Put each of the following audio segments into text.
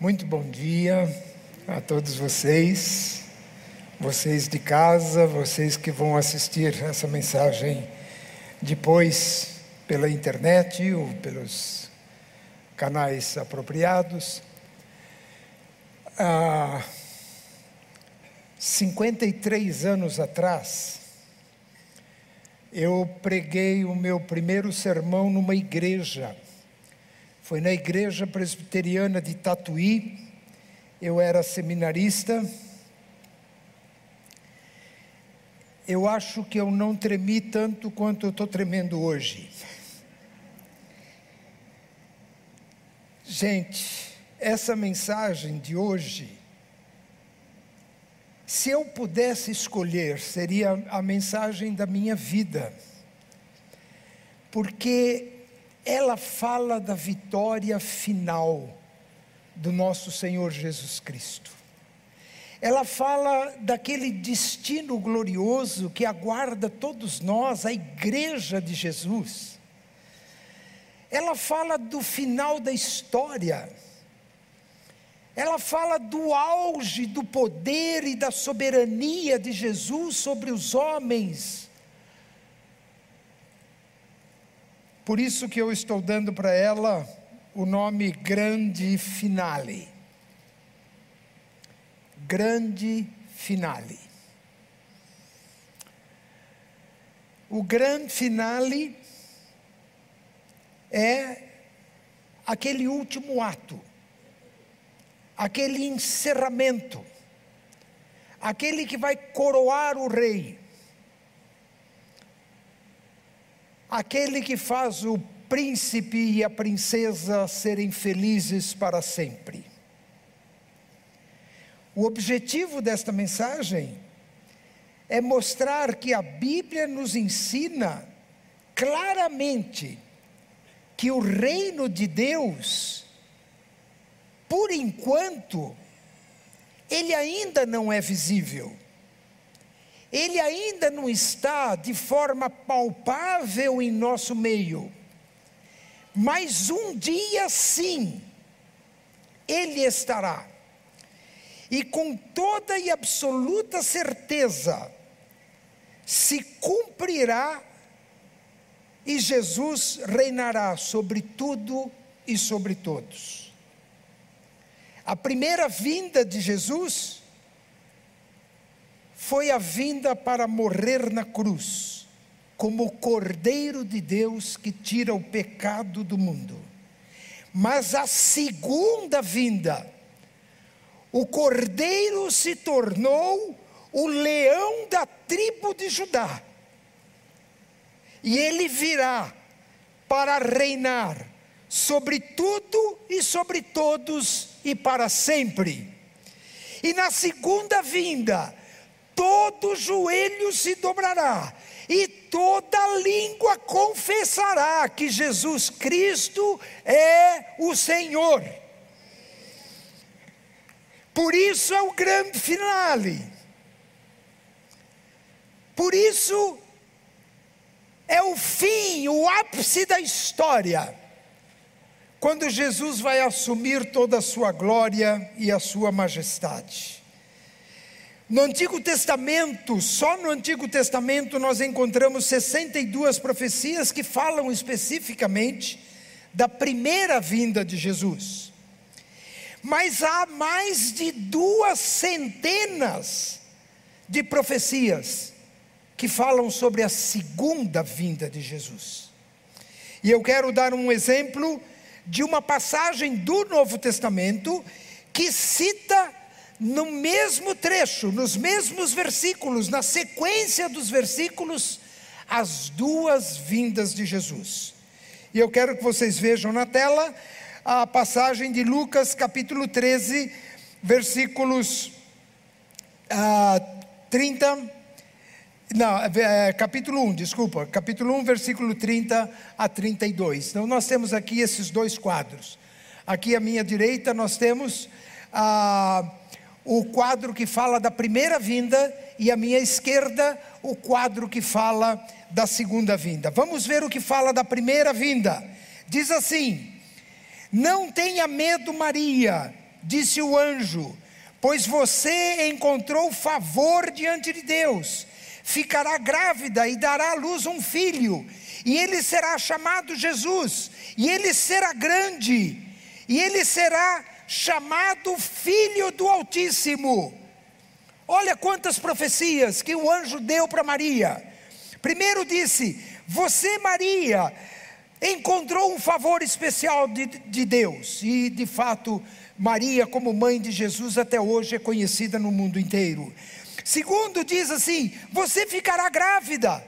Muito bom dia a todos vocês, vocês de casa, vocês que vão assistir essa mensagem depois pela internet ou pelos canais apropriados. Há 53 anos atrás, eu preguei o meu primeiro sermão numa igreja foi na igreja presbiteriana de Tatuí, eu era seminarista. Eu acho que eu não tremi tanto quanto eu estou tremendo hoje. Gente, essa mensagem de hoje, se eu pudesse escolher, seria a mensagem da minha vida. Porque ela fala da vitória final do nosso Senhor Jesus Cristo. Ela fala daquele destino glorioso que aguarda todos nós, a igreja de Jesus. Ela fala do final da história. Ela fala do auge do poder e da soberania de Jesus sobre os homens Por isso que eu estou dando para ela o nome Grande Finale. Grande Finale. O grande finale é aquele último ato, aquele encerramento, aquele que vai coroar o rei, aquele que faz o príncipe e a princesa serem felizes para sempre. O objetivo desta mensagem é mostrar que a Bíblia nos ensina claramente que o reino de Deus, por enquanto, ele ainda não é visível ele ainda não está de forma palpável em nosso meio, mas um dia sim, ele estará. E com toda e absoluta certeza, se cumprirá e Jesus reinará sobre tudo e sobre todos. A primeira vinda de Jesus foi a vinda para morrer na cruz, como o Cordeiro de Deus que tira o pecado do mundo. Mas a segunda vinda, o Cordeiro se tornou o leão da tribo de Judá. E ele virá para reinar sobre tudo e sobre todos e para sempre. E na segunda vinda, todo joelho se dobrará e toda língua confessará que Jesus Cristo é o Senhor. Por isso é o grande finale. Por isso é o fim, o ápice da história. Quando Jesus vai assumir toda a sua glória e a sua majestade. No Antigo Testamento, só no Antigo Testamento, nós encontramos 62 profecias que falam especificamente da primeira vinda de Jesus. Mas há mais de duas centenas de profecias que falam sobre a segunda vinda de Jesus. E eu quero dar um exemplo de uma passagem do Novo Testamento que cita no mesmo trecho, nos mesmos versículos, na sequência dos versículos, as duas vindas de Jesus. E eu quero que vocês vejam na tela a passagem de Lucas capítulo 13, versículos ah, 30. Não, é, capítulo 1, desculpa, capítulo 1, versículo 30 a 32. Então, nós temos aqui esses dois quadros. Aqui à minha direita, nós temos a. O quadro que fala da primeira vinda e à minha esquerda o quadro que fala da segunda vinda. Vamos ver o que fala da primeira vinda. Diz assim: Não tenha medo, Maria, disse o anjo, pois você encontrou favor diante de Deus. Ficará grávida e dará à luz um filho, e ele será chamado Jesus, e ele será grande, e ele será chamado Filho do Altíssimo. Olha quantas profecias que o anjo deu para Maria. Primeiro disse: Você, Maria, encontrou um favor especial de, de Deus, e de fato, Maria, como mãe de Jesus, até hoje é conhecida no mundo inteiro. Segundo, diz assim: você ficará grávida.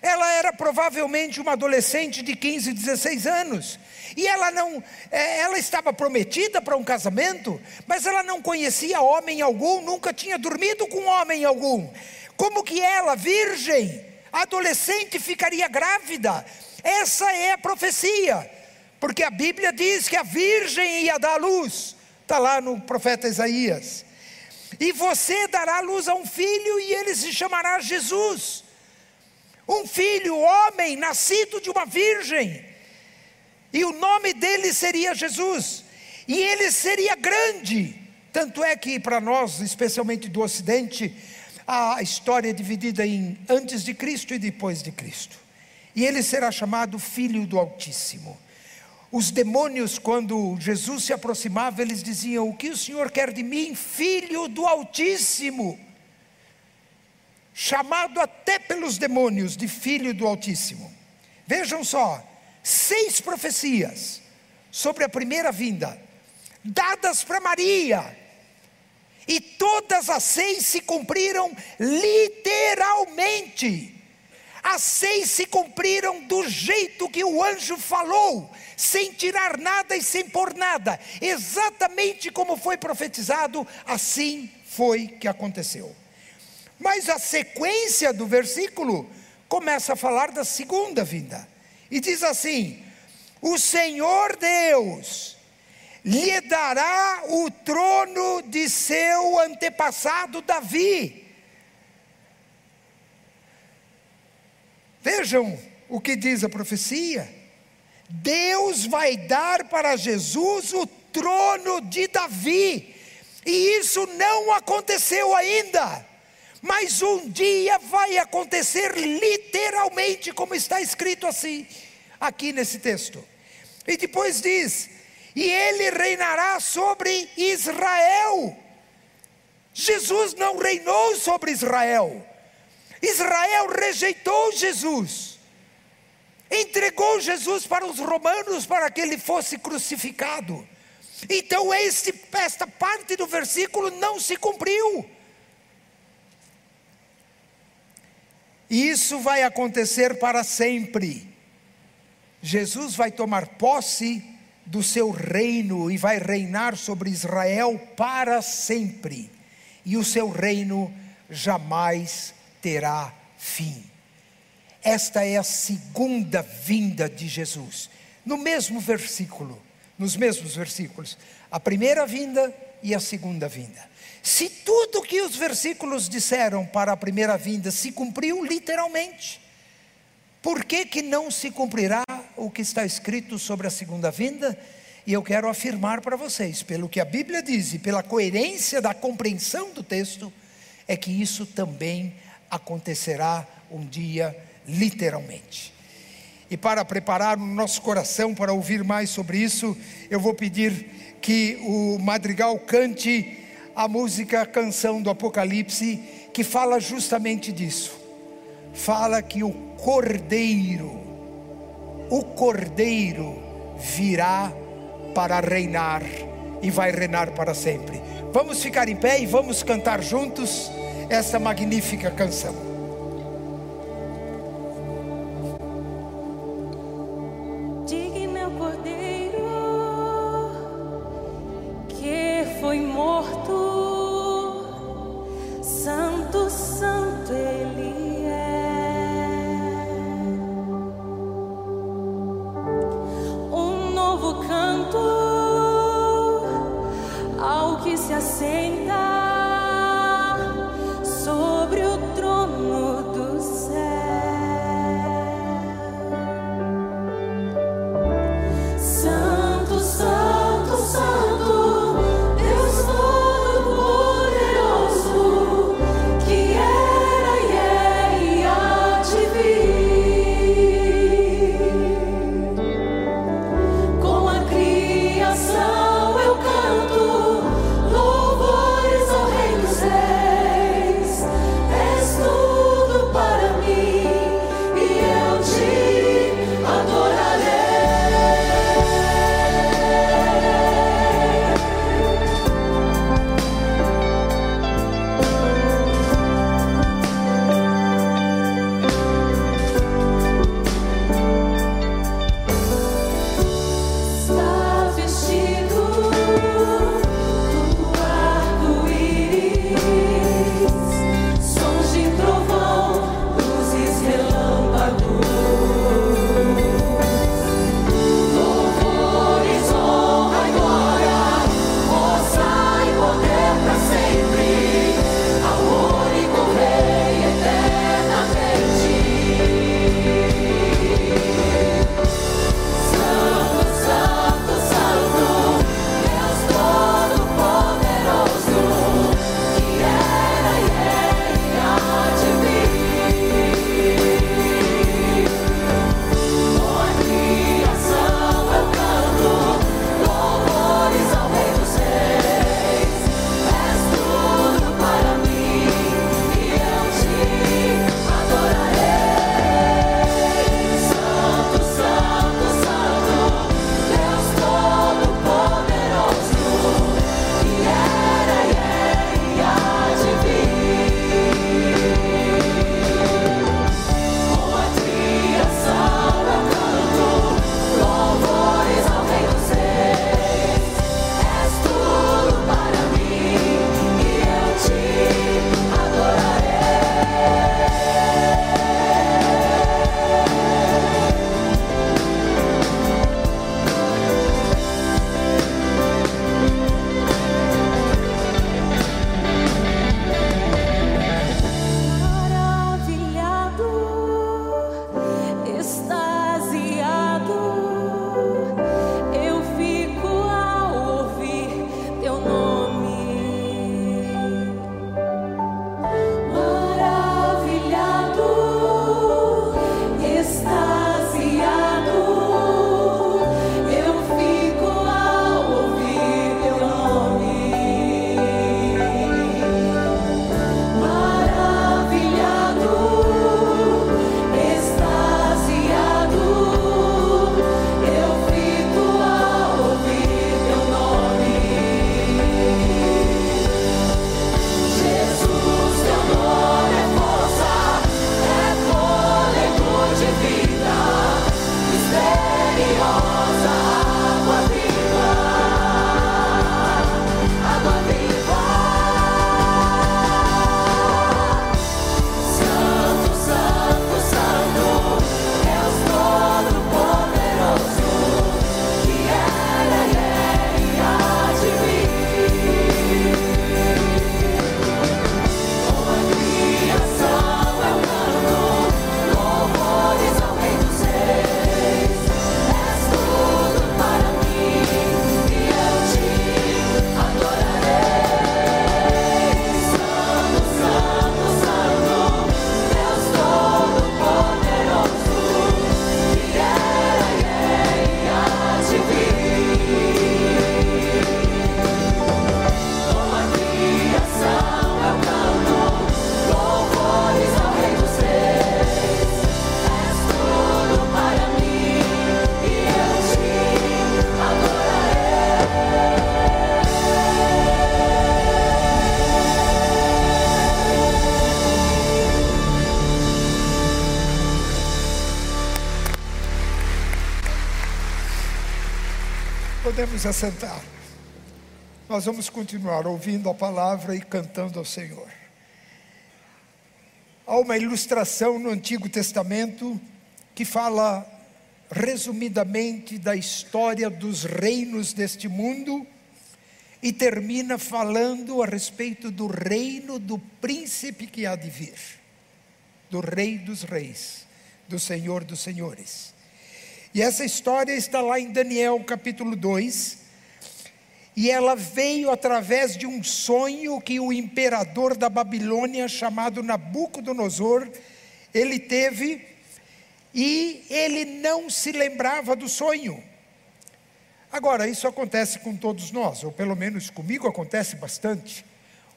Ela era provavelmente uma adolescente de 15, 16 anos. E ela não, é, ela estava prometida para um casamento, mas ela não conhecia homem algum, nunca tinha dormido com homem algum. Como que ela, virgem, adolescente, ficaria grávida? Essa é a profecia, porque a Bíblia diz que a virgem ia dar luz, está lá no profeta Isaías. E você dará luz a um filho e ele se chamará Jesus. Um filho, homem, nascido de uma virgem. E o nome dele seria Jesus. E ele seria grande. Tanto é que para nós, especialmente do Ocidente, a história é dividida em antes de Cristo e depois de Cristo e ele será chamado Filho do Altíssimo. Os demônios, quando Jesus se aproximava, eles diziam: O que o Senhor quer de mim, Filho do Altíssimo? Chamado até pelos demônios de Filho do Altíssimo. Vejam só, seis profecias sobre a primeira vinda, dadas para Maria, e todas as seis se cumpriram literalmente. As seis se cumpriram do jeito que o anjo falou, sem tirar nada e sem pôr nada, exatamente como foi profetizado, assim foi que aconteceu. Mas a sequência do versículo começa a falar da segunda vinda, e diz assim: O Senhor Deus lhe dará o trono de seu antepassado Davi Vejam o que diz a profecia. Deus vai dar para Jesus o trono de Davi, e isso não aconteceu ainda, mas um dia vai acontecer literalmente, como está escrito assim, aqui nesse texto. E depois diz: e ele reinará sobre Israel. Jesus não reinou sobre Israel, Israel rejeitou Jesus, entregou Jesus para os romanos para que ele fosse crucificado. Então, este, esta parte do versículo não se cumpriu. E isso vai acontecer para sempre. Jesus vai tomar posse do seu reino e vai reinar sobre Israel para sempre. E o seu reino jamais terá fim. Esta é a segunda vinda de Jesus. No mesmo versículo, nos mesmos versículos, a primeira vinda e a segunda vinda. Se tudo que os versículos disseram para a primeira vinda se cumpriu literalmente, por que, que não se cumprirá o que está escrito sobre a segunda vinda? E eu quero afirmar para vocês, pelo que a Bíblia diz e pela coerência da compreensão do texto, é que isso também acontecerá um dia, literalmente. E para preparar o nosso coração para ouvir mais sobre isso, eu vou pedir que o madrigal cante a música Canção do Apocalipse, que fala justamente disso. Fala que o Cordeiro, o Cordeiro virá para reinar e vai reinar para sempre. Vamos ficar em pé e vamos cantar juntos essa magnífica canção. Ao que se assenta. Podemos assentar. Nós vamos continuar ouvindo a palavra e cantando ao Senhor. Há uma ilustração no Antigo Testamento que fala resumidamente da história dos reinos deste mundo e termina falando a respeito do reino do príncipe que há de vir, do Rei dos Reis, do Senhor dos Senhores. E essa história está lá em Daniel capítulo 2. E ela veio através de um sonho que o imperador da Babilônia, chamado Nabucodonosor, ele teve, e ele não se lembrava do sonho. Agora, isso acontece com todos nós, ou pelo menos comigo acontece bastante.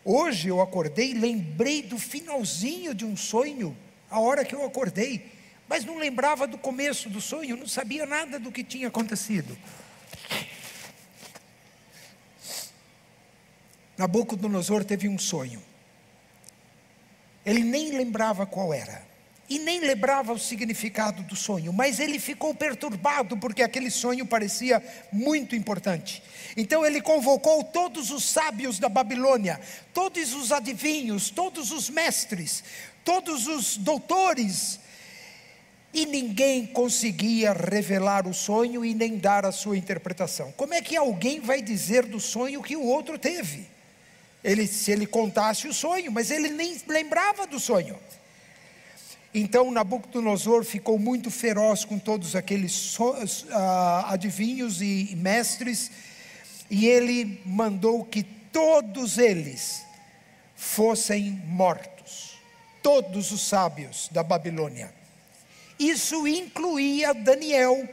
Hoje eu acordei, lembrei do finalzinho de um sonho, a hora que eu acordei mas não lembrava do começo do sonho, não sabia nada do que tinha acontecido. Nabucodonosor teve um sonho. Ele nem lembrava qual era. E nem lembrava o significado do sonho, mas ele ficou perturbado porque aquele sonho parecia muito importante. Então ele convocou todos os sábios da Babilônia, todos os adivinhos, todos os mestres, todos os doutores e ninguém conseguia revelar o sonho e nem dar a sua interpretação. Como é que alguém vai dizer do sonho que o outro teve? Ele, se ele contasse o sonho, mas ele nem lembrava do sonho. Então Nabucodonosor ficou muito feroz com todos aqueles so, uh, adivinhos e, mestres, e ele mandou que todos eles fossem mortos, todos os sábios da Babilônia. Isso incluía Daniel.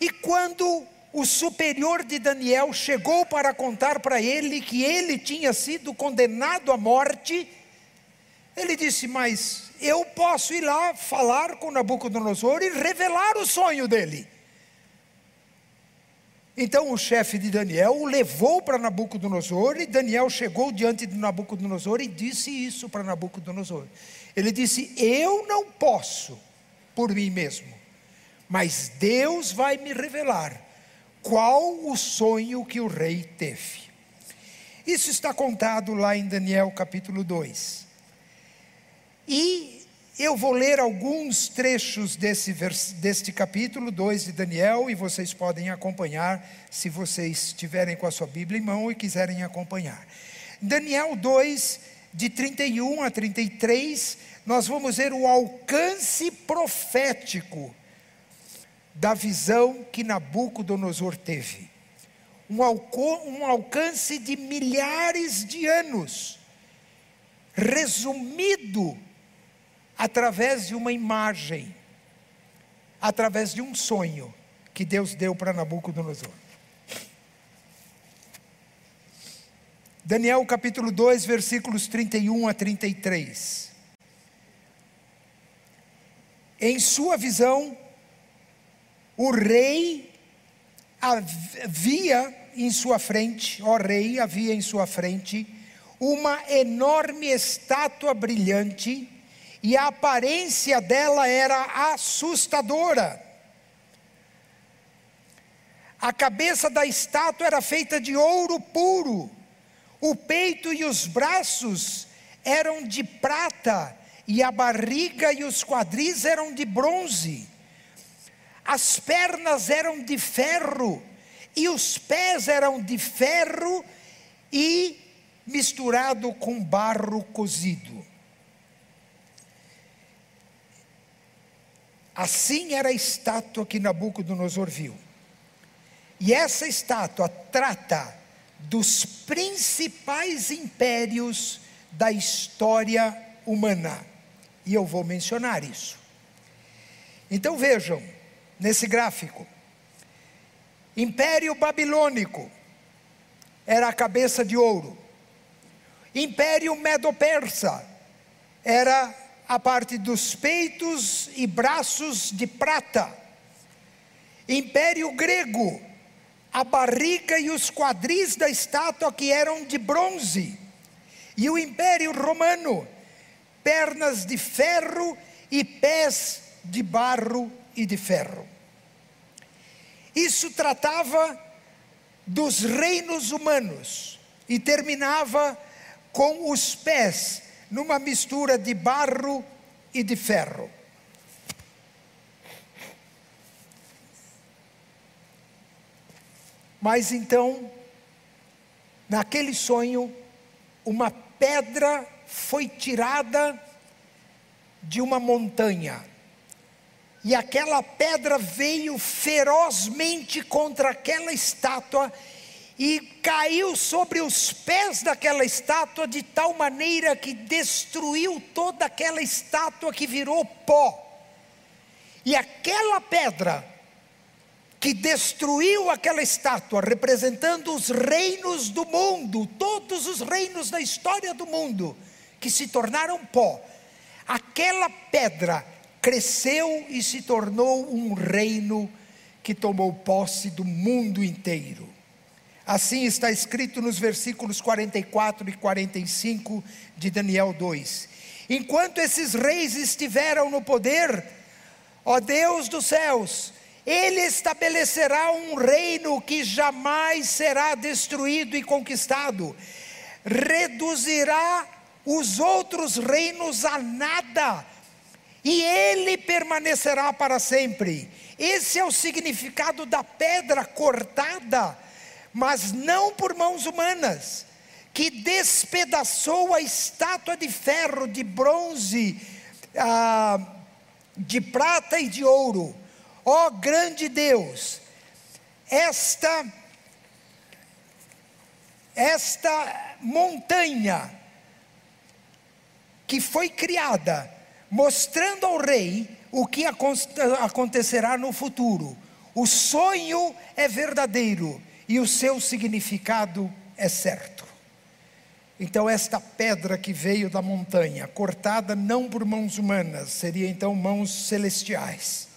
E quando o superior de Daniel chegou para contar para ele que ele tinha sido condenado à morte, ele disse: Mas eu posso ir lá falar com Nabucodonosor e revelar o sonho dele. Então o chefe de Daniel o levou para Nabucodonosor e Daniel chegou diante de Nabucodonosor e disse isso para Nabucodonosor. Ele disse: Eu não posso por mim mesmo, mas Deus vai me revelar qual o sonho que o rei teve. Isso está contado lá em Daniel capítulo 2. E eu vou ler alguns trechos desse, deste capítulo 2 de Daniel e vocês podem acompanhar se vocês estiverem com a sua Bíblia em mão e quiserem acompanhar. Daniel 2, de 31 a 33, nós vamos ver o alcance profético da visão que Nabucodonosor teve. Um, um alcance de milhares de anos, resumido através de uma imagem, através de um sonho que Deus deu para Nabucodonosor. Daniel capítulo 2, versículos 31 a 33. Em sua visão, o rei havia em sua frente, ó rei, havia em sua frente uma enorme estátua brilhante, e a aparência dela era assustadora. A cabeça da estátua era feita de ouro puro o peito e os braços eram de prata, e a barriga e os quadris eram de bronze. As pernas eram de ferro, e os pés eram de ferro e misturado com barro cozido. Assim era a estátua que Nabucodonosor viu. E essa estátua trata dos principais impérios da história humana. E eu vou mencionar isso. Então vejam, nesse gráfico: Império Babilônico era a cabeça de ouro, Império Medo-Persa era a parte dos peitos e braços de prata, Império Grego a barriga e os quadris da estátua que eram de bronze, e o Império Romano, pernas de ferro e pés de barro e de ferro. Isso tratava dos reinos humanos e terminava com os pés numa mistura de barro e de ferro. Mas então, naquele sonho, uma pedra foi tirada de uma montanha. E aquela pedra veio ferozmente contra aquela estátua e caiu sobre os pés daquela estátua de tal maneira que destruiu toda aquela estátua que virou pó. E aquela pedra que destruiu aquela estátua, representando os reinos do mundo, todos os reinos da história do mundo, que se tornaram pó. Aquela pedra cresceu e se tornou um reino que tomou posse do mundo inteiro. Assim está escrito nos versículos 44 e 45 de Daniel 2. Enquanto esses reis estiveram no poder, ó Deus dos céus, ele estabelecerá um reino que jamais será destruído e conquistado, reduzirá os outros reinos a nada, e ele permanecerá para sempre. Esse é o significado da pedra cortada, mas não por mãos humanas, que despedaçou a estátua de ferro, de bronze, ah, de prata e de ouro Ó oh, grande Deus, esta esta montanha que foi criada, mostrando ao rei o que acontecerá no futuro. O sonho é verdadeiro e o seu significado é certo. Então, esta pedra que veio da montanha, cortada não por mãos humanas, seria então mãos celestiais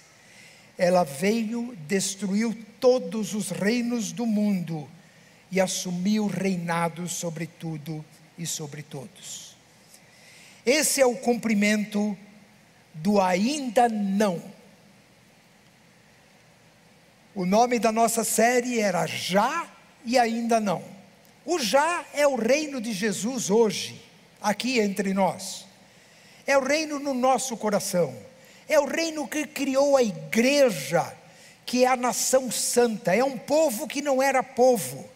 ela veio, destruiu todos os reinos do mundo e assumiu reinado sobre tudo e sobre todos. Esse é o cumprimento do ainda não. O nome da nossa série era Já e Ainda Não. O já é o reino de Jesus hoje, aqui entre nós. É o reino no nosso coração é o reino que criou a igreja, que é a nação santa. É um povo que não era povo.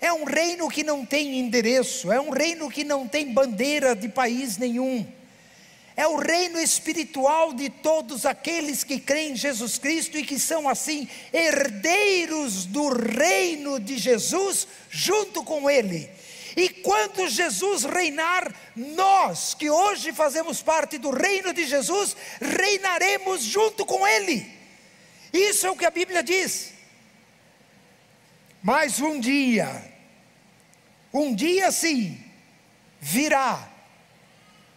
É um reino que não tem endereço. É um reino que não tem bandeira de país nenhum. É o reino espiritual de todos aqueles que creem em Jesus Cristo e que são assim herdeiros do reino de Jesus junto com Ele. E quando Jesus reinar, nós que hoje fazemos parte do reino de Jesus, reinaremos junto com Ele. Isso é o que a Bíblia diz. Mas um dia, um dia sim, virá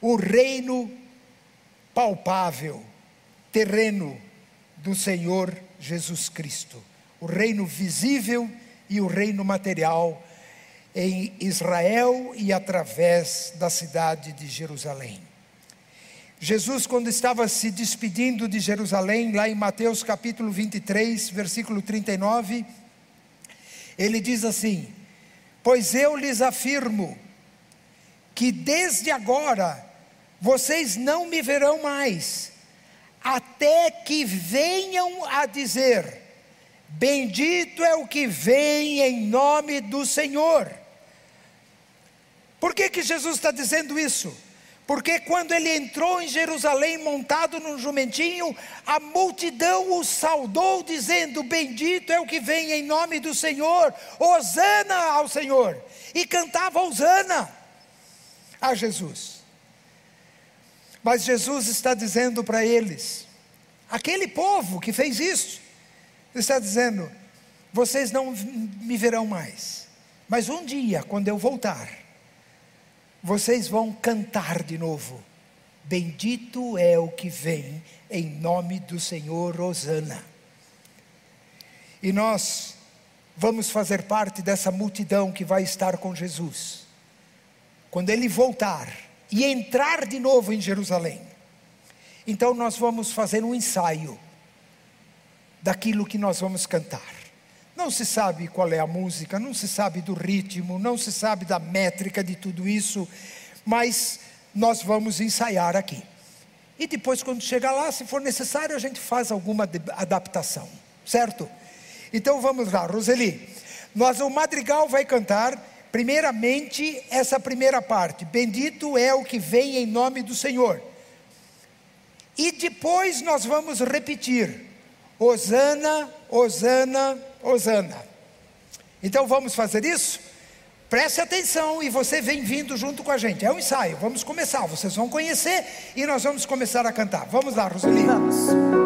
o reino palpável, terreno do Senhor Jesus Cristo. O reino visível e o reino material em Israel e através da cidade de Jerusalém. Jesus, quando estava se despedindo de Jerusalém, lá em Mateus capítulo 23, versículo 39, ele diz assim: Pois eu lhes afirmo que desde agora vocês não me verão mais, até que venham a dizer: Bendito é o que vem em nome do Senhor. Por que, que Jesus está dizendo isso? Porque quando ele entrou em Jerusalém montado num jumentinho, a multidão o saudou, dizendo: Bendito é o que vem em nome do Senhor, Hosana ao Senhor. E cantava Hosana a Jesus. Mas Jesus está dizendo para eles, aquele povo que fez isso, está dizendo: Vocês não me verão mais, mas um dia, quando eu voltar, vocês vão cantar de novo. Bendito é o que vem em nome do Senhor Osana. E nós vamos fazer parte dessa multidão que vai estar com Jesus. Quando ele voltar e entrar de novo em Jerusalém. Então nós vamos fazer um ensaio daquilo que nós vamos cantar. Não se sabe qual é a música, não se sabe do ritmo, não se sabe da métrica de tudo isso, mas nós vamos ensaiar aqui. E depois, quando chegar lá, se for necessário, a gente faz alguma adaptação, certo? Então vamos lá, Roseli. Nós, o madrigal vai cantar, primeiramente, essa primeira parte: Bendito é o que vem em nome do Senhor. E depois nós vamos repetir: Osana, Osana, Osana. Então vamos fazer isso? Preste atenção e você vem vindo junto com a gente. É um ensaio, vamos começar. Vocês vão conhecer e nós vamos começar a cantar. Vamos lá, Roseli. Vamos.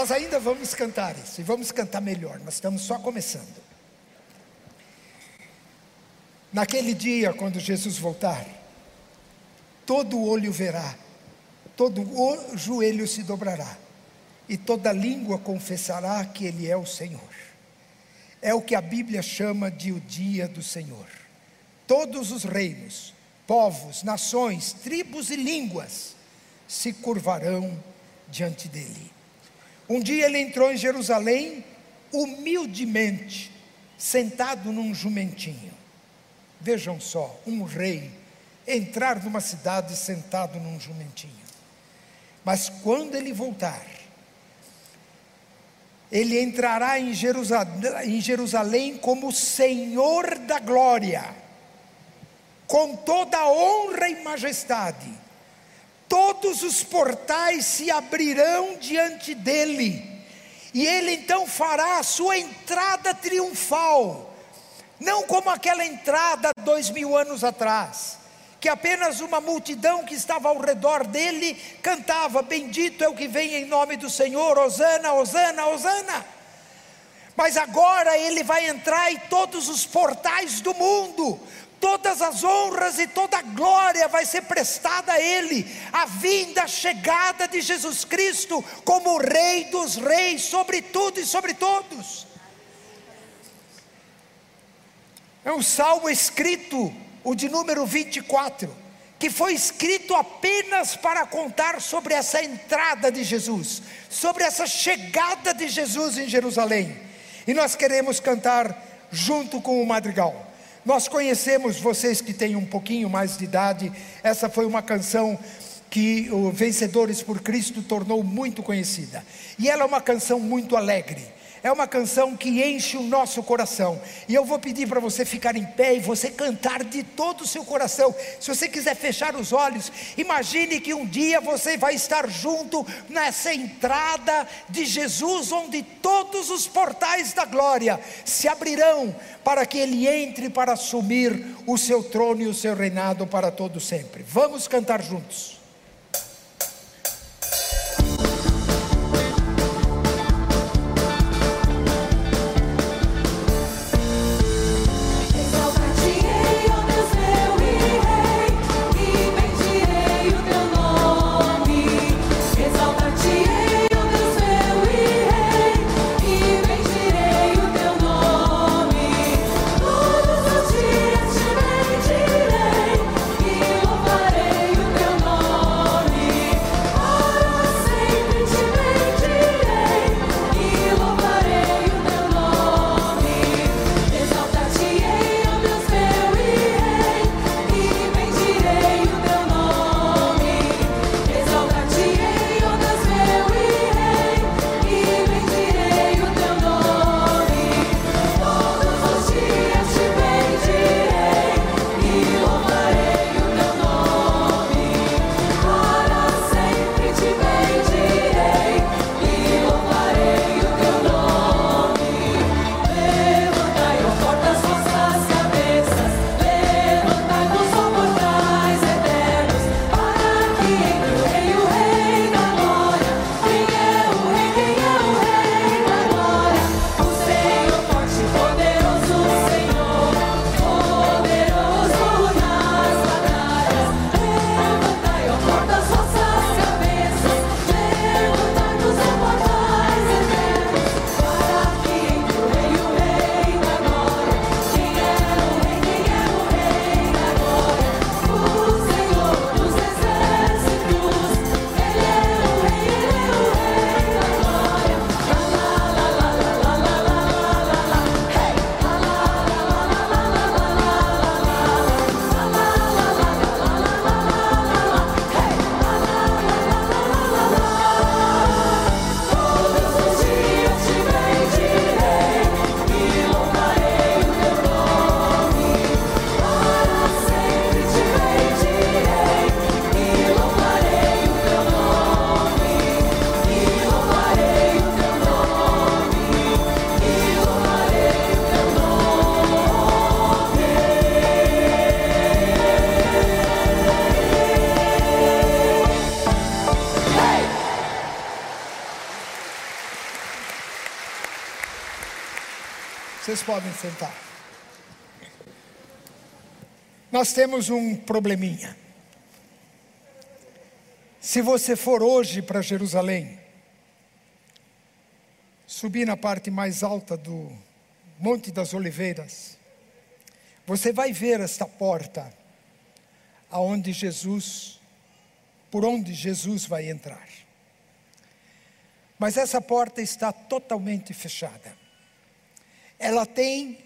Nós ainda vamos cantar isso e vamos cantar melhor, nós estamos só começando. Naquele dia, quando Jesus voltar, todo olho verá, todo o joelho se dobrará, e toda língua confessará que Ele é o Senhor. É o que a Bíblia chama de o dia do Senhor. Todos os reinos, povos, nações, tribos e línguas se curvarão diante dele. Um dia ele entrou em Jerusalém humildemente, sentado num jumentinho. Vejam só, um rei entrar numa cidade sentado num jumentinho. Mas quando ele voltar, ele entrará em Jerusalém, em Jerusalém como Senhor da glória, com toda a honra e majestade todos os portais se abrirão diante dele, e ele então fará a sua entrada triunfal, não como aquela entrada dois mil anos atrás, que apenas uma multidão que estava ao redor dele cantava: Bendito é o que vem em nome do Senhor, Hosana, Hosana, Hosana. Mas agora ele vai entrar em todos os portais do mundo, todas as honras e toda a glória vai ser prestada a Ele, a vinda, a chegada de Jesus Cristo como Rei dos Reis, sobre tudo e sobre todos. É um salmo escrito, o de número 24, que foi escrito apenas para contar sobre essa entrada de Jesus, sobre essa chegada de Jesus em Jerusalém. E nós queremos cantar junto com o madrigal. Nós conhecemos, vocês que têm um pouquinho mais de idade, essa foi uma canção que o Vencedores por Cristo tornou muito conhecida. E ela é uma canção muito alegre. É uma canção que enche o nosso coração. E eu vou pedir para você ficar em pé e você cantar de todo o seu coração. Se você quiser fechar os olhos, imagine que um dia você vai estar junto nessa entrada de Jesus, onde todos os portais da glória se abrirão para que ele entre para assumir o seu trono e o seu reinado para todo sempre. Vamos cantar juntos. Sentar. Nós temos um probleminha. Se você for hoje para Jerusalém, subir na parte mais alta do Monte das Oliveiras, você vai ver esta porta aonde Jesus, por onde Jesus vai entrar. Mas essa porta está totalmente fechada. Ela tem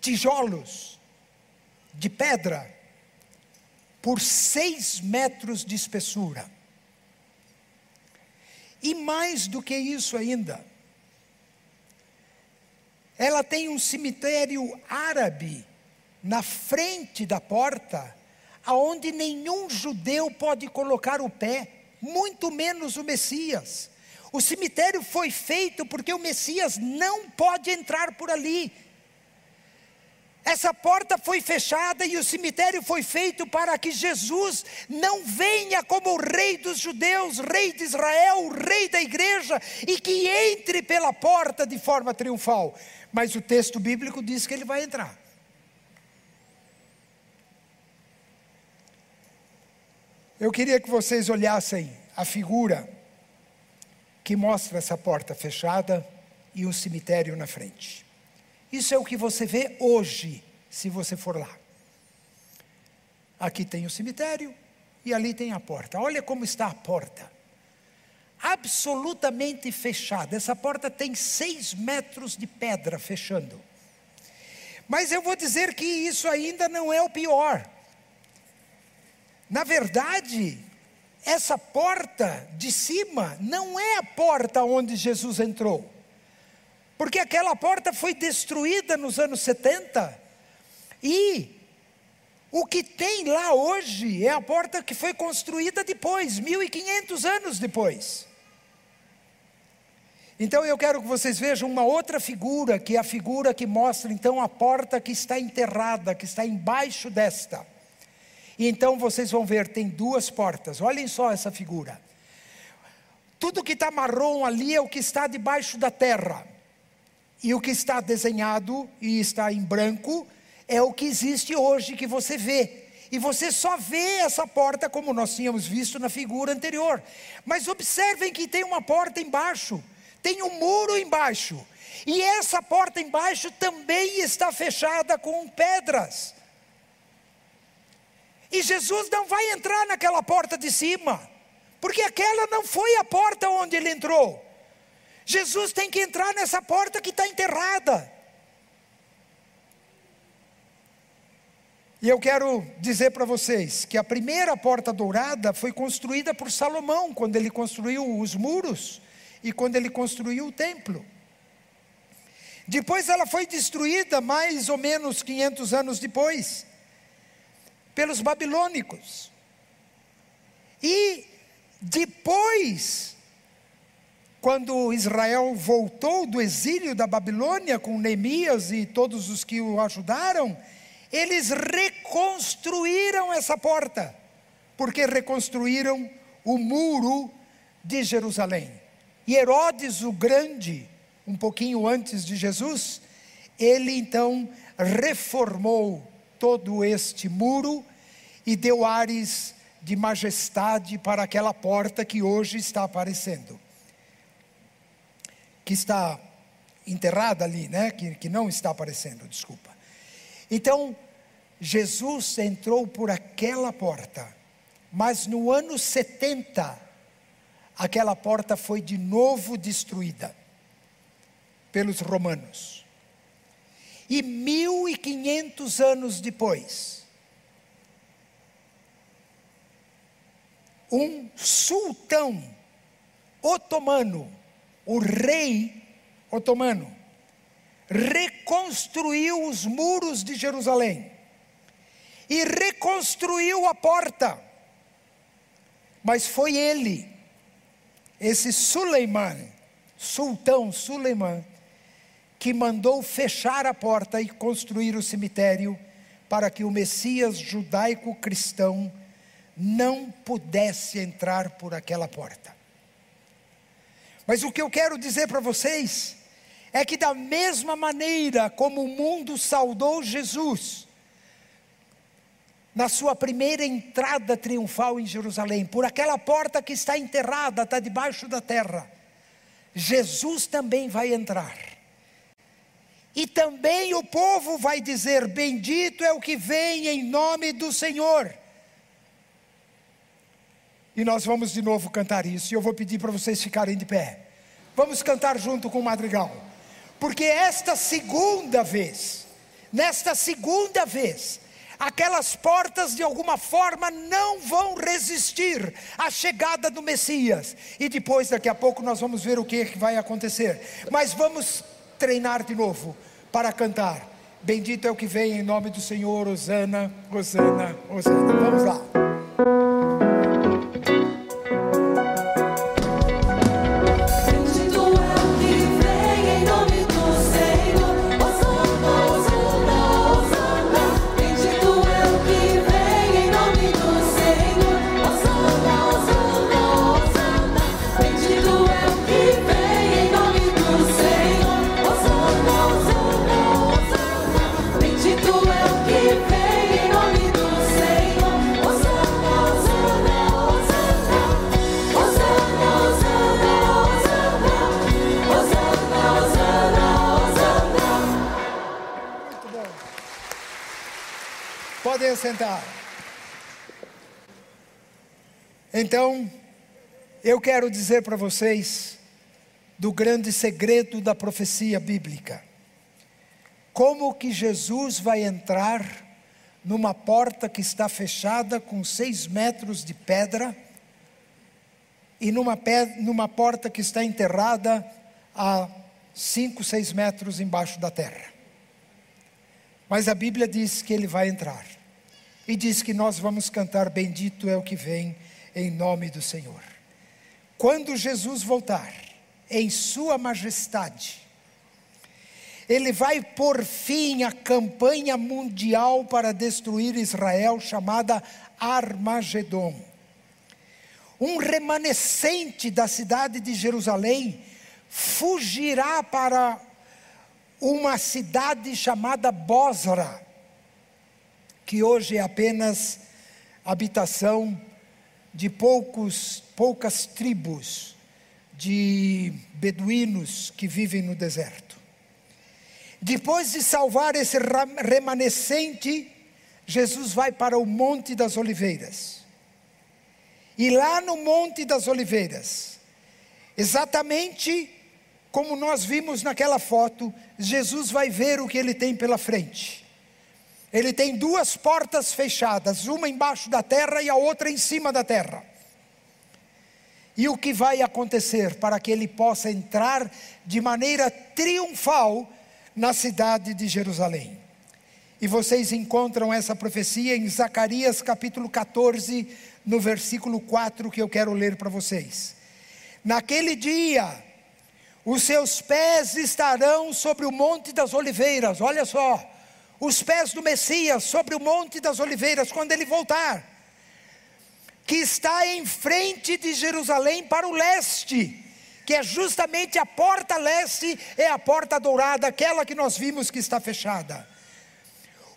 tijolos de pedra por seis metros de espessura. E mais do que isso ainda, ela tem um cemitério árabe na frente da porta, aonde nenhum judeu pode colocar o pé, muito menos o Messias. O cemitério foi feito porque o Messias não pode entrar por ali. Essa porta foi fechada e o cemitério foi feito para que Jesus não venha como o rei dos judeus, rei de Israel, rei da igreja, e que entre pela porta de forma triunfal. Mas o texto bíblico diz que ele vai entrar. Eu queria que vocês olhassem a figura que mostra essa porta fechada e um cemitério na frente. Isso é o que você vê hoje, se você for lá. Aqui tem o cemitério e ali tem a porta. Olha como está a porta. Absolutamente fechada. Essa porta tem seis metros de pedra fechando. Mas eu vou dizer que isso ainda não é o pior. Na verdade, essa porta de cima não é a porta onde Jesus entrou. Porque aquela porta foi destruída nos anos 70. E o que tem lá hoje é a porta que foi construída depois, 1500 anos depois. Então eu quero que vocês vejam uma outra figura, que é a figura que mostra então a porta que está enterrada, que está embaixo desta. E então vocês vão ver, tem duas portas. Olhem só essa figura. Tudo que está marrom ali é o que está debaixo da terra. E o que está desenhado e está em branco é o que existe hoje que você vê. E você só vê essa porta como nós tínhamos visto na figura anterior. Mas observem que tem uma porta embaixo, tem um muro embaixo. E essa porta embaixo também está fechada com pedras. E Jesus não vai entrar naquela porta de cima, porque aquela não foi a porta onde ele entrou. Jesus tem que entrar nessa porta que está enterrada. E eu quero dizer para vocês que a primeira porta dourada foi construída por Salomão, quando ele construiu os muros e quando ele construiu o templo. Depois ela foi destruída mais ou menos 500 anos depois, pelos babilônicos. E depois quando Israel voltou do exílio da Babilônia com Neemias e todos os que o ajudaram, eles reconstruíram essa porta, porque reconstruíram o muro de Jerusalém. E Herodes o Grande, um pouquinho antes de Jesus, ele então reformou todo este muro e deu ares de majestade para aquela porta que hoje está aparecendo que está enterrada ali, né? Que, que não está aparecendo, desculpa. Então, Jesus entrou por aquela porta, mas no ano 70, aquela porta foi de novo destruída pelos romanos. E 1500 anos depois, um sultão otomano o rei otomano reconstruiu os muros de Jerusalém e reconstruiu a porta. Mas foi ele, esse Suleiman, sultão Suleiman, que mandou fechar a porta e construir o cemitério para que o Messias judaico-cristão não pudesse entrar por aquela porta. Mas o que eu quero dizer para vocês é que, da mesma maneira como o mundo saudou Jesus, na sua primeira entrada triunfal em Jerusalém, por aquela porta que está enterrada, está debaixo da terra, Jesus também vai entrar. E também o povo vai dizer: Bendito é o que vem em nome do Senhor. E nós vamos de novo cantar isso, e eu vou pedir para vocês ficarem de pé. Vamos cantar junto com o madrigal, porque esta segunda vez, nesta segunda vez, aquelas portas de alguma forma não vão resistir à chegada do Messias. E depois, daqui a pouco, nós vamos ver o que vai acontecer. Mas vamos treinar de novo para cantar. Bendito é o que vem em nome do Senhor, Osana, Osana, Osana. Vamos lá. Podem sentar. Então, eu quero dizer para vocês do grande segredo da profecia bíblica. Como que Jesus vai entrar numa porta que está fechada com seis metros de pedra e numa, pe- numa porta que está enterrada a cinco, seis metros embaixo da terra. Mas a Bíblia diz que ele vai entrar. E diz que nós vamos cantar: Bendito é o que vem em nome do Senhor. Quando Jesus voltar, em Sua majestade, ele vai por fim à campanha mundial para destruir Israel, chamada Armagedon. Um remanescente da cidade de Jerusalém fugirá para uma cidade chamada Bosra, que hoje é apenas habitação de poucos, poucas tribos de beduínos que vivem no deserto. Depois de salvar esse remanescente, Jesus vai para o Monte das Oliveiras. E lá no Monte das Oliveiras, exatamente como nós vimos naquela foto, Jesus vai ver o que ele tem pela frente. Ele tem duas portas fechadas, uma embaixo da terra e a outra em cima da terra. E o que vai acontecer para que ele possa entrar de maneira triunfal na cidade de Jerusalém? E vocês encontram essa profecia em Zacarias capítulo 14, no versículo 4, que eu quero ler para vocês. Naquele dia, os seus pés estarão sobre o Monte das Oliveiras, olha só, os pés do Messias sobre o Monte das Oliveiras, quando ele voltar, que está em frente de Jerusalém para o leste, que é justamente a porta leste, é a porta dourada, aquela que nós vimos que está fechada.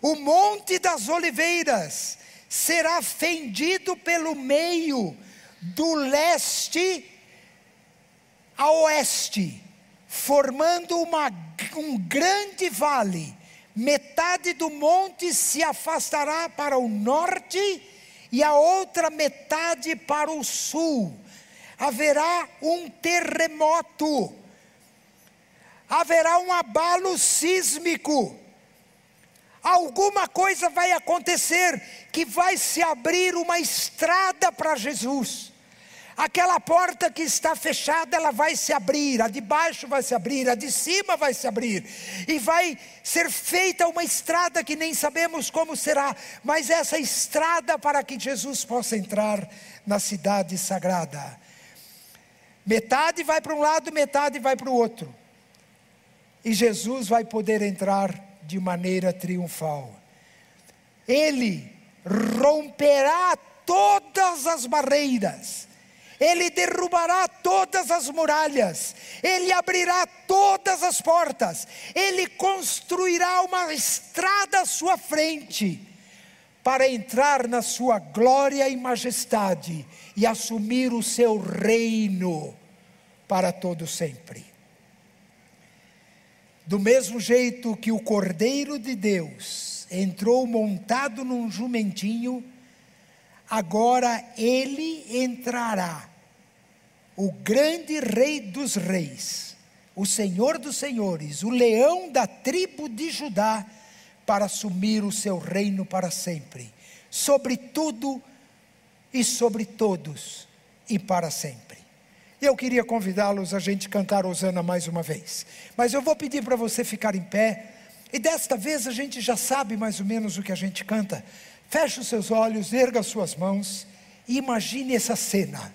O Monte das Oliveiras será fendido pelo meio, do leste a oeste, formando uma, um grande vale. Metade do monte se afastará para o norte e a outra metade para o sul. Haverá um terremoto, haverá um abalo sísmico. Alguma coisa vai acontecer que vai se abrir uma estrada para Jesus. Aquela porta que está fechada, ela vai se abrir, a de baixo vai se abrir, a de cima vai se abrir, e vai ser feita uma estrada que nem sabemos como será, mas essa estrada para que Jesus possa entrar na cidade sagrada. Metade vai para um lado, metade vai para o outro, e Jesus vai poder entrar de maneira triunfal. Ele romperá todas as barreiras Ele derrubará todas as muralhas, ele abrirá todas as portas, ele construirá uma estrada à sua frente para entrar na sua glória e majestade e assumir o seu reino para todo sempre. Do mesmo jeito que o Cordeiro de Deus entrou montado num jumentinho, agora ele entrará, o grande Rei dos Reis, o Senhor dos Senhores, o leão da tribo de Judá, para assumir o seu reino para sempre, sobre tudo e sobre todos e para sempre. Eu queria convidá-los a gente cantar Osana mais uma vez, mas eu vou pedir para você ficar em pé, e desta vez a gente já sabe mais ou menos o que a gente canta. Feche os seus olhos, erga as suas mãos e imagine essa cena.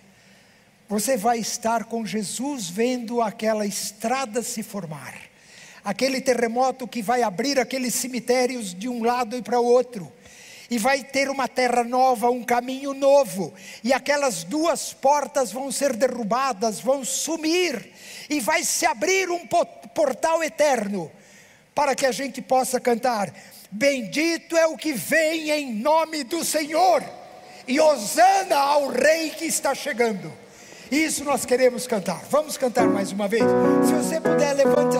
Você vai estar com Jesus vendo aquela estrada se formar, aquele terremoto que vai abrir aqueles cemitérios de um lado e para o outro e vai ter uma terra nova, um caminho novo, e aquelas duas portas vão ser derrubadas, vão sumir, e vai se abrir um po- portal eterno, para que a gente possa cantar: Bendito é o que vem em nome do Senhor, e hosana ao Rei que está chegando. Isso nós queremos cantar. Vamos cantar mais uma vez. Se você puder, levante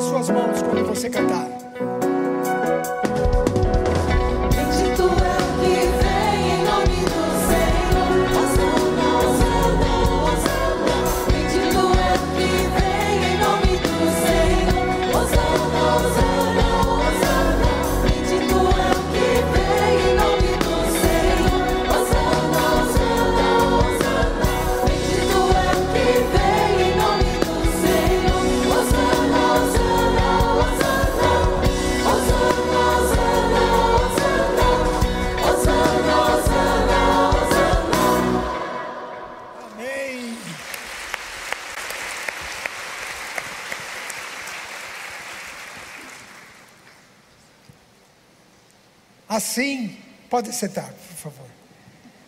pode sentar, por favor.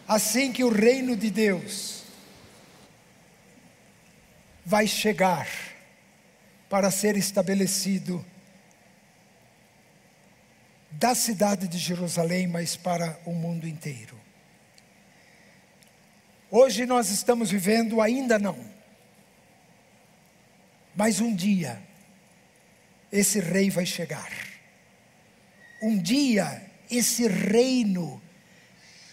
Assim que o reino de Deus vai chegar para ser estabelecido da cidade de Jerusalém, mas para o mundo inteiro. Hoje nós estamos vivendo, ainda não. Mas um dia, esse rei vai chegar. Um dia, esse reino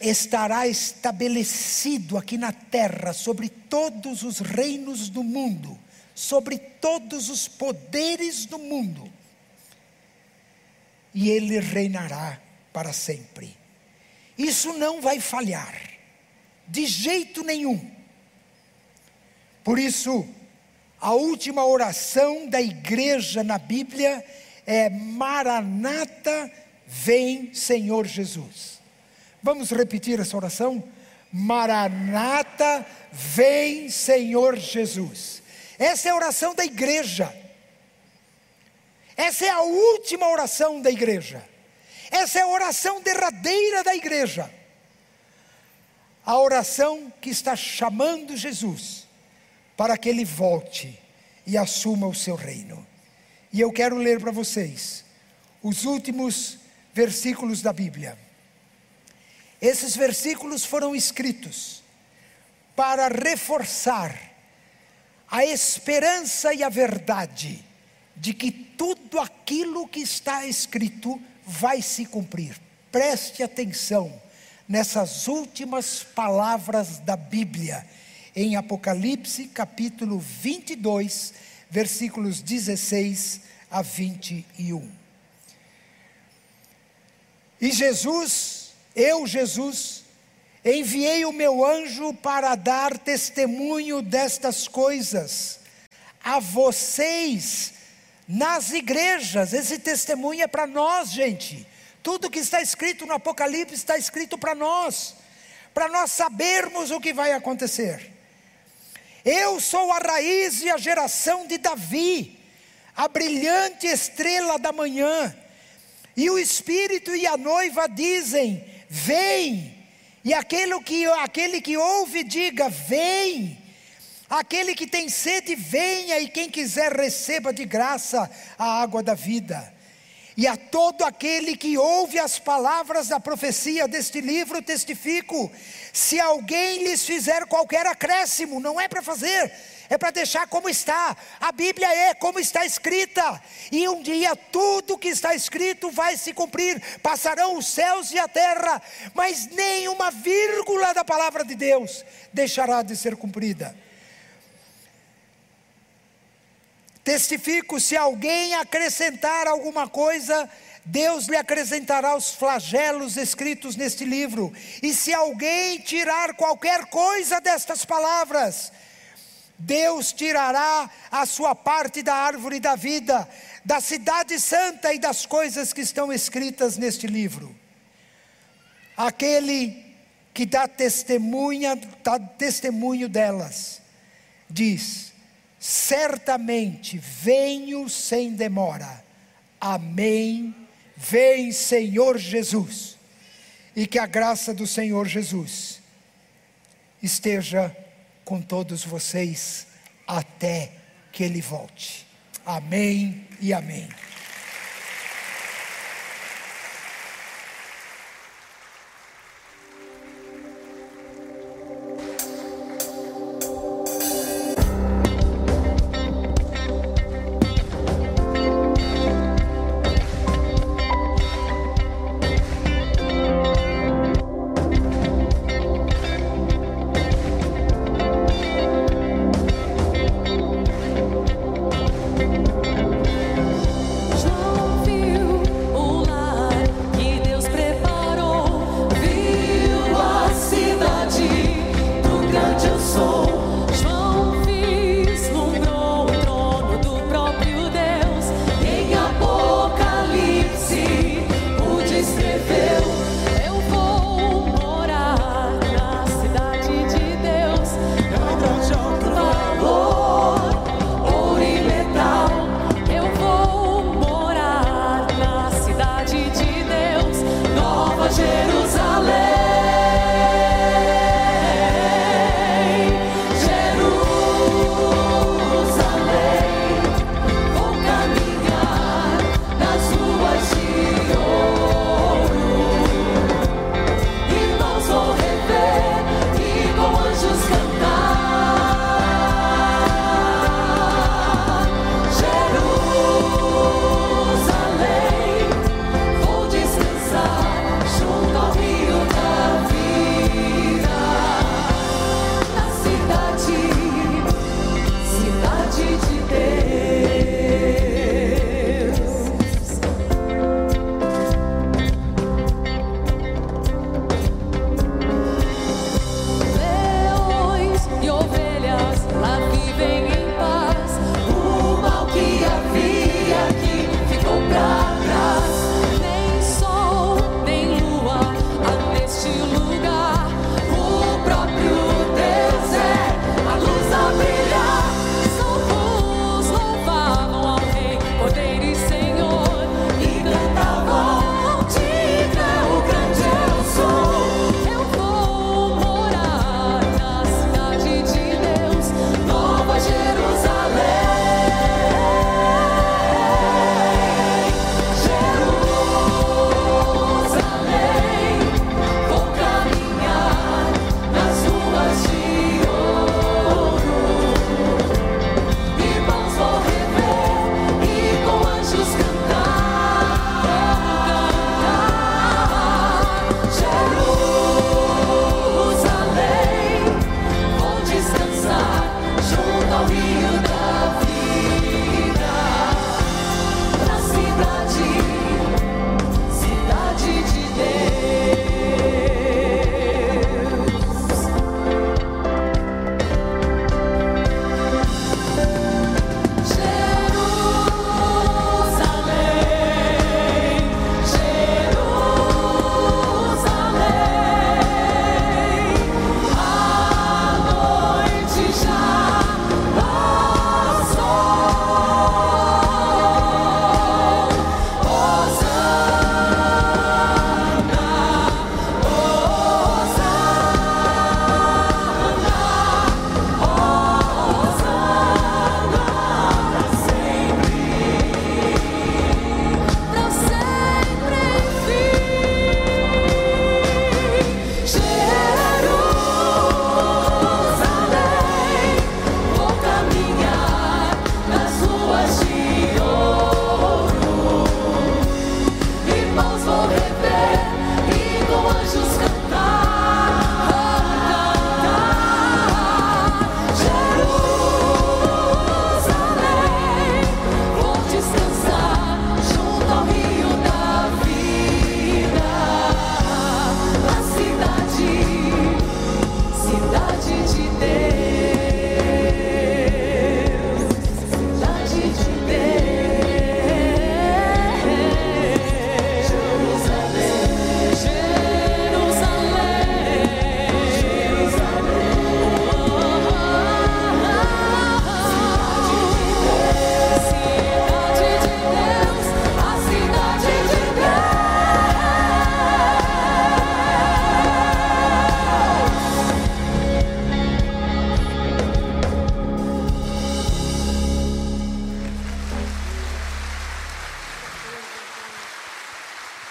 estará estabelecido aqui na terra sobre todos os reinos do mundo, sobre todos os poderes do mundo. E ele reinará para sempre. Isso não vai falhar de jeito nenhum. Por isso, a última oração da igreja na Bíblia é Maranata, vem Senhor Jesus. Vamos repetir essa oração? Maranata, vem Senhor Jesus. Essa é a oração da igreja. Essa é a última oração da igreja. Essa é a oração derradeira da igreja a oração que está chamando Jesus para que ele volte e assuma o seu reino. E eu quero ler para vocês os últimos versículos da Bíblia. Esses versículos foram escritos para reforçar a esperança e a verdade de que tudo aquilo que está escrito vai se cumprir. Preste atenção nessas últimas palavras da Bíblia, em Apocalipse capítulo 22, versículos 16 a 21. E Jesus, eu, Jesus, enviei o meu anjo para dar testemunho destas coisas a vocês nas igrejas. Esse testemunho é para nós, gente. Tudo que está escrito no Apocalipse está escrito para nós, para nós sabermos o que vai acontecer. Eu sou a raiz e a geração de Davi, a brilhante estrela da manhã. E o Espírito e a noiva dizem: Vem. E aquele que, aquele que ouve, diga: Vem. Aquele que tem sede, venha, e quem quiser, receba de graça a água da vida. E a todo aquele que ouve as palavras da profecia deste livro, testifico: se alguém lhes fizer qualquer acréscimo, não é para fazer, é para deixar como está. A Bíblia é como está escrita, e um dia tudo que está escrito vai se cumprir. Passarão os céus e a terra, mas nem uma vírgula da palavra de Deus deixará de ser cumprida. Testifico: se alguém acrescentar alguma coisa, Deus lhe acrescentará os flagelos escritos neste livro. E se alguém tirar qualquer coisa destas palavras, Deus tirará a sua parte da árvore da vida, da cidade santa e das coisas que estão escritas neste livro. Aquele que dá testemunha, dá testemunho delas, diz: certamente venho sem demora. Amém. Vem, Senhor Jesus. E que a graça do Senhor Jesus esteja com todos vocês até que Ele volte. Amém e amém.